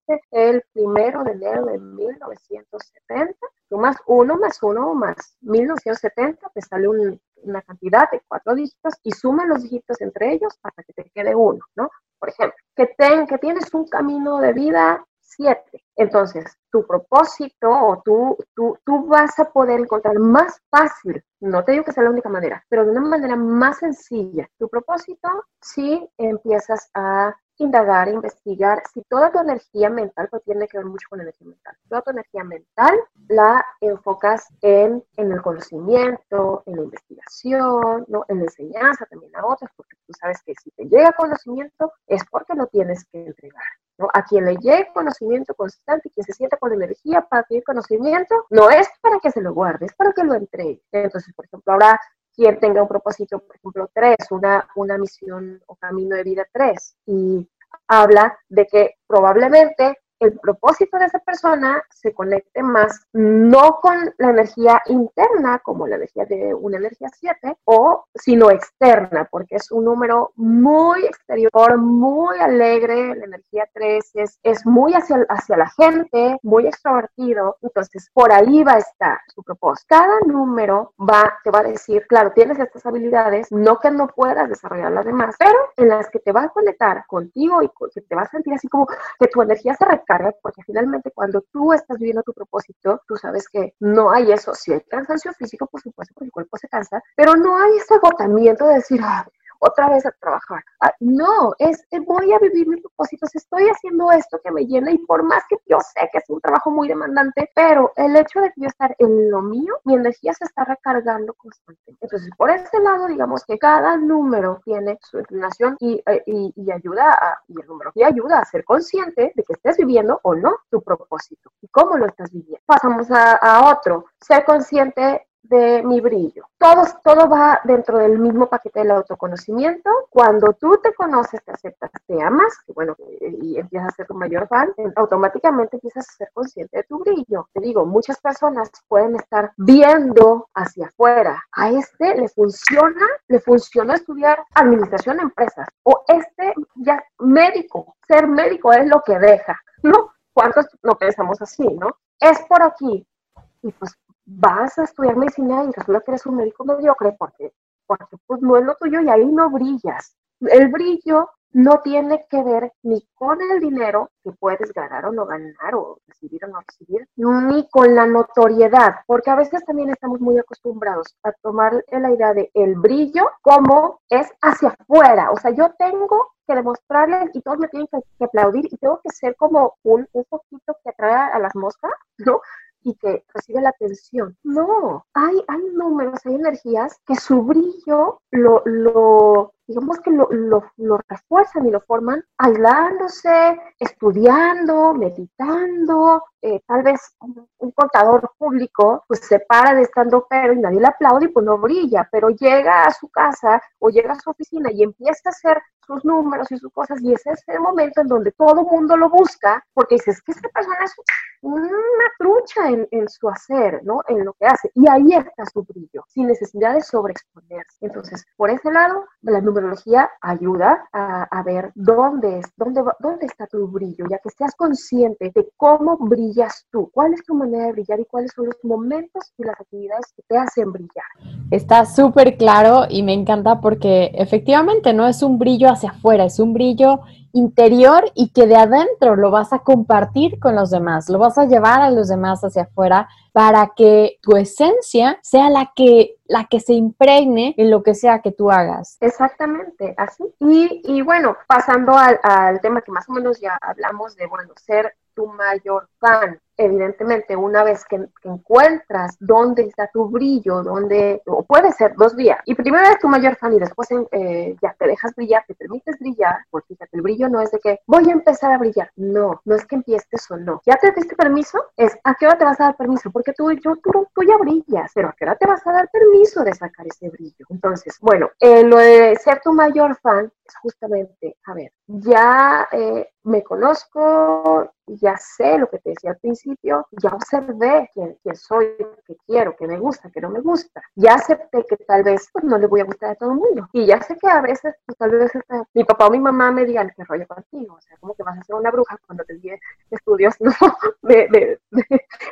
que el primero de enero de 1970, más uno más uno más 1970, te sale una cantidad de cuatro dígitos y suma los dígitos entre ellos hasta que te quede uno, ¿no? Por ejemplo, que, ten, que tienes un camino de vida 7. Entonces, tu propósito o tú, tú, tú vas a poder encontrar más fácil, no te digo que sea la única manera, pero de una manera más sencilla, tu propósito si empiezas a indagar, investigar, si toda tu energía mental, pues tiene que ver mucho con la energía mental, toda tu energía mental la enfocas en, en el conocimiento, en la investigación, ¿no? en la enseñanza también a otros, porque tú sabes que si te llega conocimiento es porque lo tienes que entregar. A quien le llegue conocimiento constante quien se sienta con energía para adquirir conocimiento, no es para que se lo guarde, es para que lo entregue. Entonces, por ejemplo, ahora quien tenga un propósito, por ejemplo, tres, una, una misión o camino de vida tres, y habla de que probablemente el propósito de esa persona se conecte más no con la energía interna, como la energía de una energía 7, o sino externa, porque es un número muy exterior, muy alegre, la energía 3 es, es muy hacia, hacia la gente, muy extrovertido, entonces por ahí va a estar su propósito. Cada número va, te va a decir, claro, tienes estas habilidades, no que no puedas desarrollar las demás, pero en las que te va a conectar contigo y que te vas a sentir así como que tu energía se carga, porque finalmente cuando tú estás viviendo tu propósito, tú sabes que no hay eso, si hay cansancio físico, por supuesto, porque el cuerpo se cansa, pero no hay ese agotamiento de decir, otra vez a trabajar. Ah, no, es eh, voy a vivir mis propósitos, estoy haciendo esto que me llena y por más que yo sé que es un trabajo muy demandante, pero el hecho de que yo estar en lo mío, mi energía se está recargando constantemente. Entonces, por ese lado, digamos que cada número tiene su inclinación y, eh, y, ayuda a, y el número y ayuda a ser consciente de que estés viviendo o no tu propósito y cómo lo estás viviendo. Pasamos a, a otro, ser consciente de mi brillo. Todo, todo va dentro del mismo paquete del autoconocimiento. Cuando tú te conoces, te aceptas, te amas, y bueno, y empiezas a ser tu mayor fan, automáticamente empiezas a ser consciente de tu brillo. Te digo, muchas personas pueden estar viendo hacia afuera. A este le funciona, le funciona estudiar administración de empresas. O este ya médico, ser médico es lo que deja, ¿no? ¿Cuántos no pensamos así, no? Es por aquí. Y pues vas a estudiar medicina y resulta que eres un médico mediocre porque, porque pues no es lo tuyo y ahí no brillas. El brillo no tiene que ver ni con el dinero que puedes ganar o no ganar o recibir o no recibir, ni con la notoriedad, porque a veces también estamos muy acostumbrados a tomar la idea de el brillo como es hacia afuera, o sea, yo tengo que demostrarles y todos me tienen que, que aplaudir y tengo que ser como un, un poquito que atrae a las moscas, ¿no? Y que recibe la atención. No, hay, hay números, hay energías que su brillo lo, lo digamos que lo, lo, lo, refuerzan y lo forman aislándose, estudiando, meditando. Eh, tal vez un, contador público pues se para de estando pero y nadie le aplaude y pues no brilla, pero llega a su casa o llega a su oficina y empieza a hacer sus números y sus cosas y ese es el momento en donde todo mundo lo busca porque dices que esta persona es una trucha en, en, su hacer, ¿no? En lo que hace y ahí está su brillo, sin necesidad de sobreexponerse. Entonces, por ese lado, la ayuda a, ver dónde, es, dónde, dónde está tu brillo, ya que seas consciente de cómo brillas tú, cuál es tu manera de brillar y cuáles son los momentos y las actividades que te hacen brillar. Está súper claro y me encanta porque efectivamente no es un brillo hacia afuera, es un brillo interior y que de adentro lo vas a compartir con los demás, lo vas a llevar a los demás hacia afuera para que tu esencia sea la que la que se impregne en lo que sea que tú hagas. Exactamente, así. Y, y bueno, pasando al, al tema que más o menos ya hablamos de, bueno, ser tu mayor fan. Evidentemente, una vez que, encuentras dónde está tu brillo, dónde, o puede ser dos días, y primero eres tu mayor fan y después eh, ya te dejas brillar, te permites brillar, porque fíjate, el brillo no es de que voy a empezar a brillar, no, no es que empieces o no. ¿Ya te diste permiso? Es a qué hora te vas a dar permiso, porque tú, yo, tú, ya brillas, pero a qué hora te vas a dar permiso de sacar ese brillo. Entonces, bueno, eh, lo de ser tu mayor fan es justamente, a ver, ya eh, me conozco, ya sé lo que te decía al principio, ya observé quién, soy, qué quiero, qué me gusta, qué no me gusta. Ya acepté que tal vez pues, no le voy a gustar a todo el mundo. Y ya sé que a veces, pues, tal vez mi papá o mi mamá me digan qué rollo contigo. O sea, como que vas a ser una bruja cuando te diga estudios ¿no? de,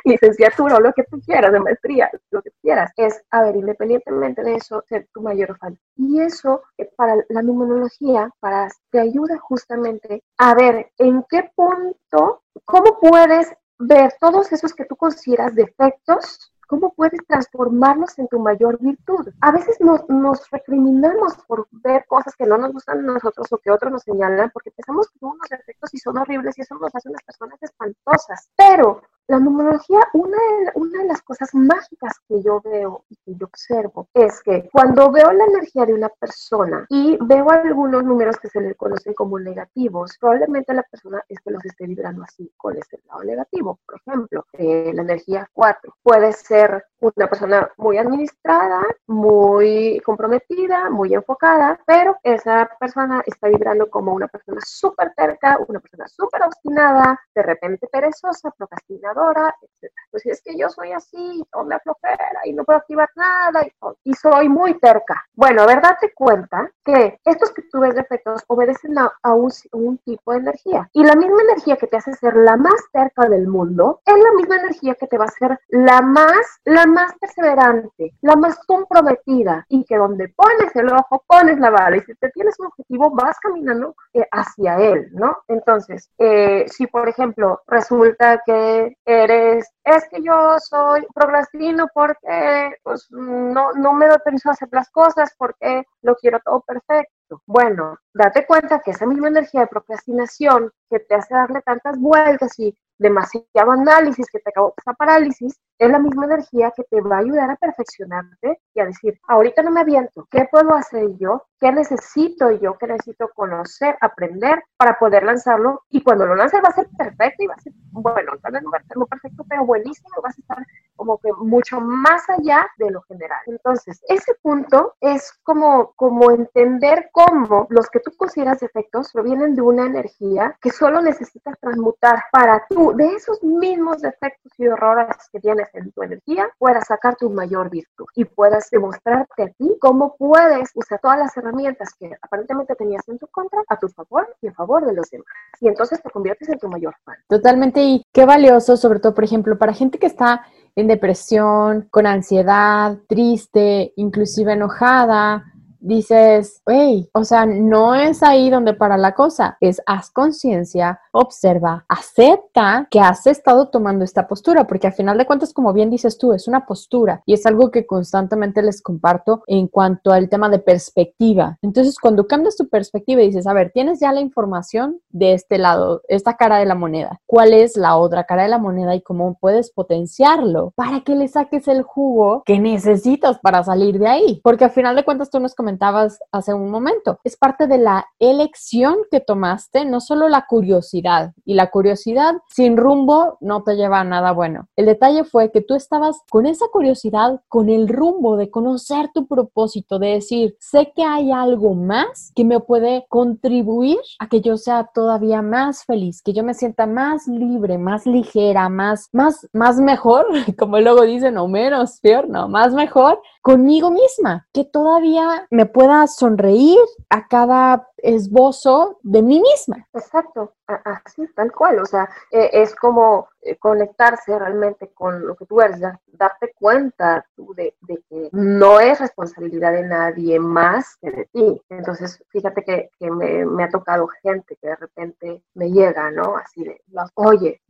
licenciatura o lo que tú quieras, de maestría, lo que quieras. Es, a ver, independientemente de eso, ser tu mayor fan. Y eso, eh, para la numerología, para, te ayuda justamente a ver en qué punto ¿Cómo puedes ver todos esos que tú consideras defectos? ¿Cómo puedes transformarlos en tu mayor virtud? A veces nos, nos, recriminamos por ver cosas que no nos gustan a nosotros o que otros nos señalan porque pensamos que son unos defectos y son horribles y eso nos hace unas personas espantosas. Pero la numerología, una de, una de las cosas mágicas que yo veo y que yo observo es que cuando veo la energía de una persona y veo algunos números que se le conocen como negativos, probablemente la persona es que los esté vibrando así con ese lado negativo. Por ejemplo, eh, la energía 4 puede ser una persona muy administrada, muy comprometida, muy enfocada, pero esa persona está vibrando como una persona súper terca, una persona súper obstinada, de repente perezosa, procrastinadora, etc. Pues es que yo soy así, o me aflojera y no puedo activar nada y, y soy muy terca. Bueno, a ver, date cuenta que estos que tú ves defectos obedecen a, a un, un tipo de energía. Y la misma energía que te hace ser la más terca del mundo es la misma energía que te va a hacer la más, la más perseverante, la más comprometida y que donde pones el ojo, pones la bala y si te tienes un objetivo, vas caminando eh, hacia él, ¿no? Entonces, eh, si por ejemplo resulta que eres, es que yo soy procrastino porque pues, no, no me doy permiso a hacer las cosas, porque lo quiero todo perfecto. Bueno, date cuenta que esa misma energía de procrastinación que te hace darle tantas vueltas y demasiado análisis que te acabó esa parálisis, es la misma energía que te va a ayudar a perfeccionarte y a decir, ahorita no me aviento, ¿qué puedo hacer yo? ¿Qué necesito yo? ¿Qué necesito conocer, aprender para poder lanzarlo? Y cuando lo lances va a ser perfecto y va a ser, bueno, tal vez no va a ser perfecto, pero buenísimo, vas a estar como que mucho más allá de lo general. Entonces, ese punto es como, como entender cómo los que tú consideras defectos provienen de una energía que solo necesitas transmutar para tú, de esos mismos defectos y errores que tienes en tu energía, puedas sacar tu mayor virtud y puedas demostrarte a ti cómo puedes usar todas las herramientas que aparentemente tenías en tu contra a tu favor y a favor de los demás. Y entonces te conviertes en tu mayor fan. Totalmente. Y qué valioso, sobre todo, por ejemplo, para gente que está en depresión, con ansiedad, triste, inclusive enojada, dices, hey, o sea, no es ahí donde para la cosa, es haz conciencia, observa, acepta que has estado tomando esta postura, porque al final de cuentas, como bien dices tú, es una postura y es algo que constantemente les comparto en cuanto al tema de perspectiva. Entonces, cuando cambias tu perspectiva y dices, a ver, tienes ya la información de este lado, esta cara de la moneda, ¿cuál es la otra cara de la moneda y cómo puedes potenciarlo para que le saques el jugo que necesitas para salir de ahí? Porque al final de cuentas, tú nos comentabas hace un momento, es parte de la elección que tomaste, no solo la curiosidad, y la curiosidad sin rumbo no te lleva a nada bueno. El detalle fue que tú estabas con esa curiosidad, con el rumbo de conocer tu propósito, de decir, sé que hay algo más que me puede contribuir a que yo sea todavía más feliz, que yo me sienta más libre, más ligera, más, más, más mejor, como luego dicen, o menos peor, no, más mejor conmigo misma, que todavía me pueda sonreír a cada esbozo de mí misma. Exacto, así, tal cual. O sea, e, es como eh, conectarse realmente con lo que tú eres, darte cuenta tú de, que no es responsabilidad de nadie más que de ti. Entonces, fíjate que, me, ha tocado gente que de repente me llega, ¿no? Así de, oye,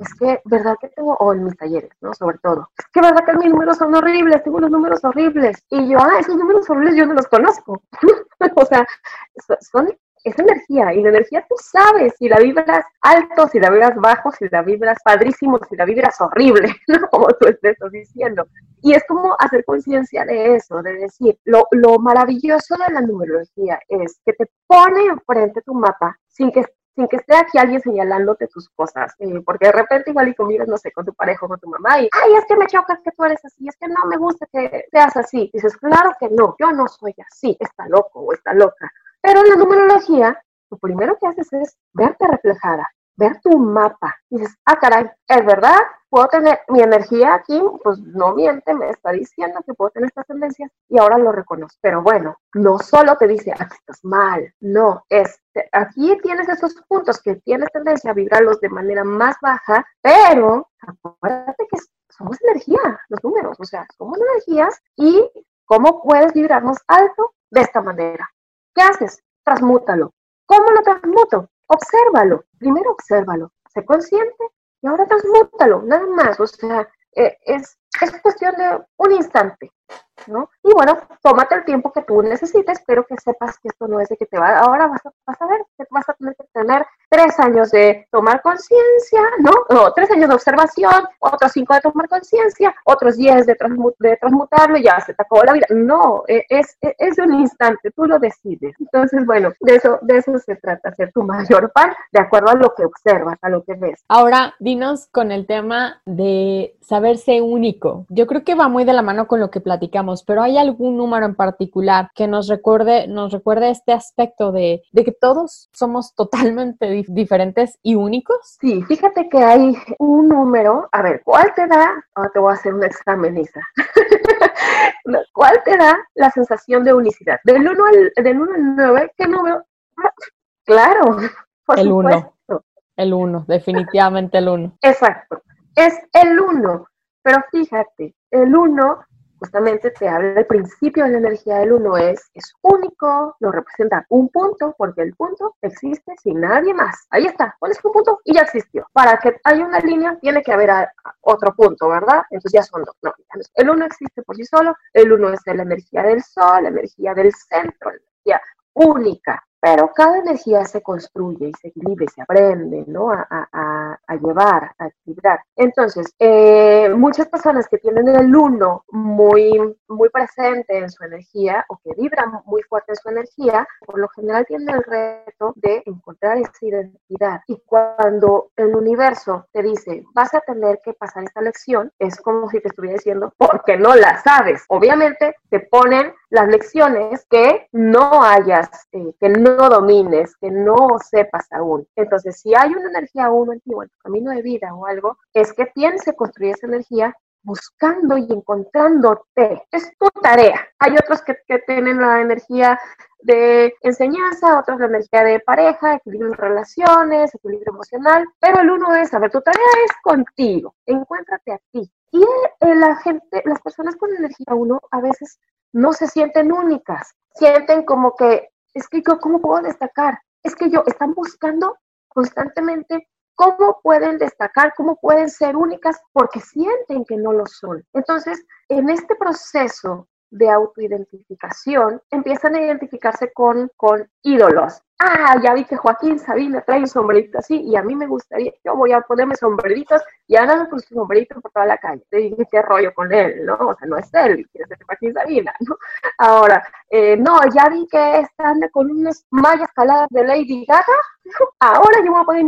es que, ¿verdad que tengo, o en mis talleres, ¿no? Sobre todo, es que, ¿verdad que mis números son horribles? Tengo unos números horribles. Y yo, ah, esos números horribles yo no los conozco. o sea, son es energía y la energía tú sabes si la vibras alto, si la vibras bajo, si la vibras padrísimo, si la vibras horrible, ¿no? Como tú estás diciendo. Y es como hacer conciencia de eso, de decir, lo, lo maravilloso de la numerología es que te pone enfrente tu mapa sin que sin que esté aquí alguien señalándote tus cosas, eh, porque de repente igual y convives, no sé, con tu pareja o con tu mamá y, ay, es que me chocas que tú eres así, es que no me gusta que seas así. dices, claro que no, yo no soy así, está loco o está loca. Pero en la numerología, lo primero que haces es verte reflejada, ver tu mapa. Y dices, ah, caray, es verdad, puedo tener mi energía aquí, pues no miente, me está diciendo que puedo tener estas tendencias y ahora lo reconozco. Pero bueno, no solo te dice, aquí estás mal, no, es, aquí tienes esos puntos que tienes tendencia a vibrarlos de manera más baja, pero acuérdate que somos energía, los números, o sea, somos energías y cómo puedes vibrarnos alto de esta manera. ¿Qué haces? Transmútalo. ¿Cómo lo transmuto? Obsérvalo. Primero obsérvalo. Sé consciente y ahora transmútalo. Nada más. O sea, eh, es, es cuestión de un instante. ¿No? Y bueno, tómate el tiempo que tú necesites, pero que sepas que esto no es de que te va, ahora vas a, vas a ver que vas a tener que tener tres años de tomar conciencia, ¿no? Tres años de observación, otros cinco de tomar conciencia, otros diez de, de transmutarlo y ya se te acabó la vida. No, e, es, e, es de un instante, tú lo decides. Entonces, bueno, de eso, de eso se trata, ser tu mayor pan de acuerdo a lo que observas, a lo que ves. Ahora, dinos con el tema de saberse único. Yo creo que va muy de la mano con lo que platicamos, pero ¿hay algún número en particular que nos recuerde, nos recuerde este aspecto de, de que todos somos totalmente diferentes y únicos? Sí, fíjate que hay un número, a ver, ¿cuál te da? Ahora te voy a hacer un examen, Isa. ¿Cuál te da la sensación de unicidad? Del 1 al, del 1 al 9, ¿qué número? Claro, el 1. El 1, definitivamente el 1. Exacto, es el 1. Pero fíjate, el 1 justamente te habla del principio de la energía del uno es, es único, lo representa un punto, porque el punto existe sin nadie más. Ahí está, pones un punto y ya existió. Para que haya una línea, tiene que haber otro punto, ¿verdad? Entonces ya son dos. No, el uno existe por sí solo, el uno es la energía del sol, la energía del centro, la energía única pero cada energía se construye y se equilibra se aprende, ¿no? A, a, a llevar, a equilibrar. Entonces, eh, muchas personas que tienen el uno muy, muy presente en su energía o que vibran muy fuerte en su energía, por lo general tienen el reto de encontrar esa identidad. Y cuando el universo te dice, vas a tener que pasar esta lección, es como si te estuviera diciendo, porque no la sabes. Obviamente te ponen las lecciones que no hayas, eh, que no domines, que no sepas aún. Entonces, si hay una energía ti o en tu camino de vida o algo, es que tienes que construir esa energía buscando y encontrándote. Es tu tarea. Hay otros que, que tienen la energía de enseñanza, otros la energía de pareja, equilibrio de relaciones, equilibrio emocional, pero el uno es, a ver, tu tarea es contigo, encuéntrate a ti. Y la gente, las personas con energía uno a veces no se sienten únicas, sienten como que es que ¿cómo puedo destacar? Es que yo, están buscando constantemente cómo pueden destacar, cómo pueden ser únicas, porque sienten que no lo son. Entonces, en este proceso de autoidentificación, empiezan a identificarse con, con ídolos, ah, ya vi que Joaquín Sabina trae un sombrerito así y a mí me gustaría, yo voy a ponerme sombreritos y andan con su sombrerito por toda la calle. Te dije, qué rollo con él, ¿no? O sea, no es él, quiere ser Joaquín Sabina, ¿no? Ahora, eh, no, ya vi que está anda con unas mallas caladas de Lady Gaga, ahora yo voy a poner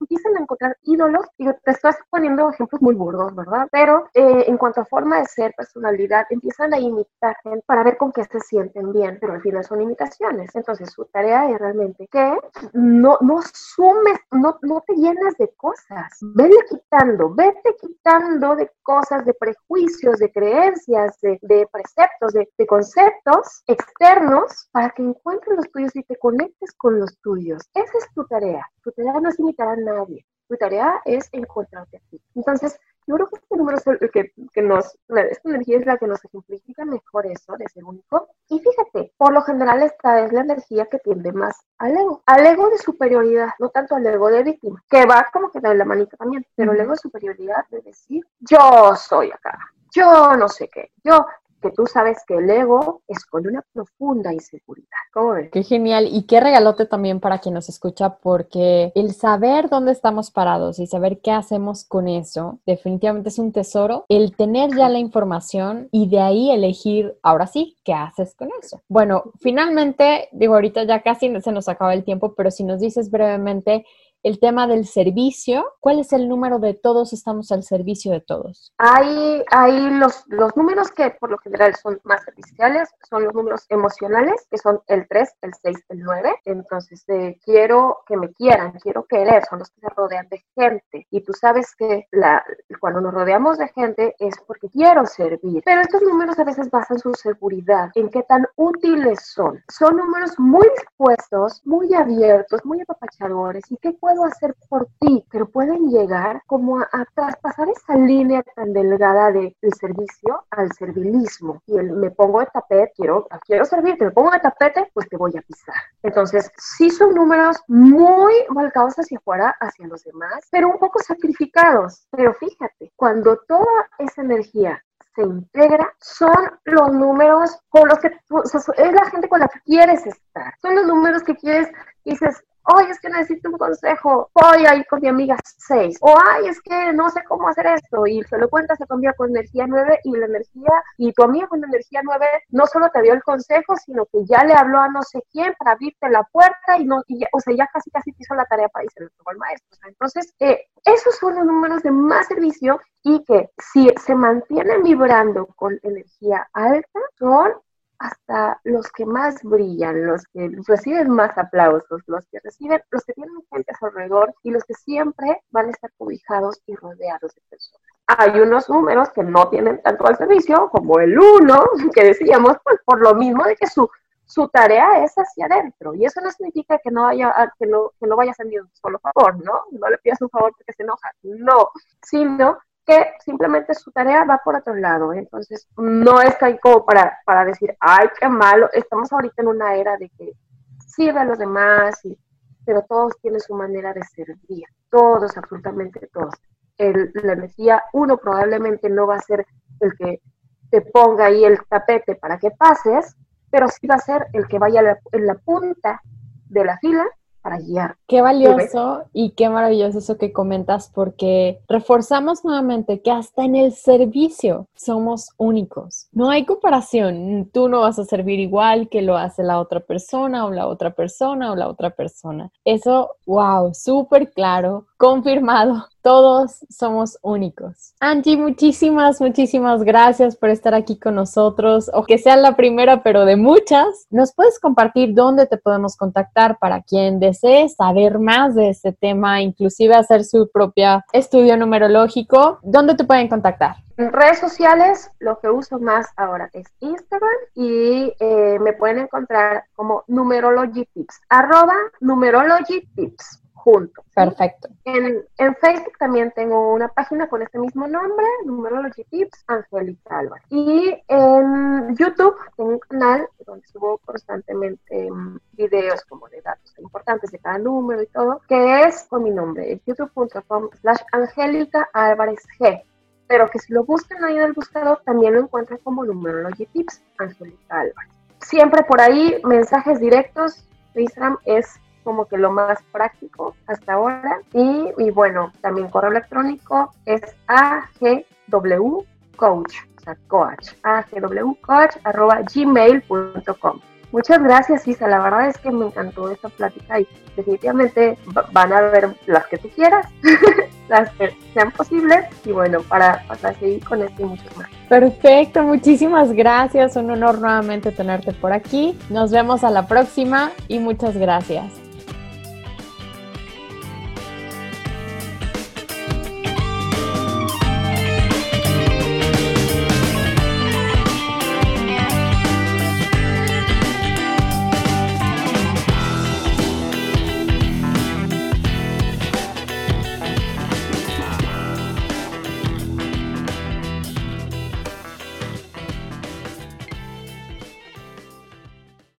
empiezan a encontrar ídolos y te estás poniendo ejemplos muy burdos, ¿verdad? Pero eh, en cuanto a forma de ser, personalidad, empiezan a imitar para ver con qué se sienten bien, pero al final son imitaciones. Entonces, su tarea es realmente que no, no sumes, no, no te llenas de cosas. Vete quitando, vete quitando de cosas, de prejuicios, de creencias, de, de preceptos, de, de, conceptos externos para que encuentres los tuyos y te conectes con los tuyos. Esa es tu tarea. Tu tarea no es imitar a nadie. Tu tarea es encontrarte a ti. Entonces, yo creo que este número es el que, que nos, esta energía es la que nos ejemplifica mejor eso de ser único. Y fíjate, por lo general esta es la energía que tiende más al ego, al ego de superioridad, no tanto al ego de víctima, que va como que de la manita también, pero el ego de superioridad de decir, yo soy acá, yo no sé qué, yo tú sabes que el ego es con una profunda inseguridad. ¿Cómo ves? Qué genial y qué regalote también para quien nos escucha porque el saber dónde estamos parados y saber qué hacemos con eso definitivamente es un tesoro. El tener ya la información y de ahí elegir, ahora sí, qué haces con eso. Bueno, finalmente, digo, ahorita ya casi se nos acaba el tiempo, pero si nos dices brevemente el tema del servicio. ¿Cuál es el número de todos estamos al servicio de todos? Hay, hay los, los números que por lo general son más serviciales, son los números emocionales, que son el 3, el 6, el 9. Entonces, eh, quiero que me quieran, quiero querer, son los que se rodean de gente. Y tú sabes que la, cuando nos rodeamos de gente es porque quiero servir. Pero estos números a veces basan su seguridad en qué tan útiles son. Son números muy dispuestos, muy abiertos, muy apapachadores y que puedo hacer por ti, pero pueden llegar como a, traspasar esa línea tan delgada de, del servicio al servilismo. Y el me pongo de tapete, quiero, quiero servirte, me pongo de tapete, pues te voy a pisar. Entonces, sí son números muy volcados hacia afuera, hacia los demás, pero un poco sacrificados. Pero fíjate, cuando toda esa energía se integra son los números con los que es la gente con la que quieres estar. Son los números que quieres, dices, Oye, es que necesito un consejo, voy a con mi amiga 6. O, ay, es que no sé cómo hacer esto. Y se lo cuentas, se cambia con energía 9 y la energía, y tu amiga con energía 9 no solo te dio el consejo, sino que ya le habló a no sé quién para abrirte la puerta y no, y ya, o sea, ya casi casi te hizo la tarea para irse al maestro. entonces, eh, esos son los números de más servicio y que si se mantienen vibrando con energía alta, son hasta los que más brillan, los que reciben más aplausos, los que reciben, los que tienen gente a su alrededor y los que siempre van a estar cobijados y rodeados de personas. Hay unos números que no tienen tanto al servicio, como el uno, que decíamos, pues por lo mismo de que su, su tarea es hacia adentro. Y eso no significa que no, vaya que no, que no vaya a hacer ni un solo favor, ¿no? No le pidas un favor porque se enoja, no, sino que simplemente su tarea va por otro lado. Entonces, no es que hay como para, para decir, ay, qué malo. Estamos ahorita en una era de que sirve a los demás, y, pero todos tienen su manera de servir. Todos, absolutamente todos. El, la energía, uno probablemente no va a ser el que te ponga ahí el tapete para que pases, pero sí va a ser el que vaya en la punta de la fila para guiar. Qué valioso y qué maravilloso eso que comentas porque reforzamos nuevamente que hasta en el servicio somos únicos. No hay comparación. Tú no vas a servir igual que lo hace la otra persona o la otra persona o la otra persona. Eso, wow, súper claro, confirmado. Todos somos únicos. Angie, muchísimas, muchísimas gracias por estar aquí con nosotros, o que sea la primera, pero de muchas. ¿Nos puedes compartir dónde te podemos contactar para quien desee saber más de este tema, inclusive hacer su propio estudio numerológico? ¿Dónde te pueden contactar? En redes sociales, lo que uso más ahora es Instagram y eh, me pueden encontrar como Numerology Tips, arroba Numerology Tips Perfecto. En, en, Facebook también tengo una página con este mismo nombre, Numerology Tips, Angélica Álvarez. Y en YouTube tengo un canal donde subo constantemente mm, videos como de datos importantes de cada número y todo, que es con mi nombre, youtube.com slash Angélica Álvarez G. Pero que si lo buscan ahí en el buscador, también lo encuentran como Numerology Tips, Angélica Álvarez. Siempre por ahí, mensajes directos. Instagram es como que lo más práctico hasta ahora. Y, y bueno, también correo electrónico es agwcoach, o sea, coach, agwcoach arroba gmail.com. Muchas gracias, Isa. La verdad es que me encantó esta plática y definitivamente van a ver las que tú quieras, las que sean posibles y bueno, para, para seguir con esto y muchas más. Perfecto, muchísimas gracias. Un honor nuevamente tenerte por aquí. Nos vemos a la próxima y muchas gracias.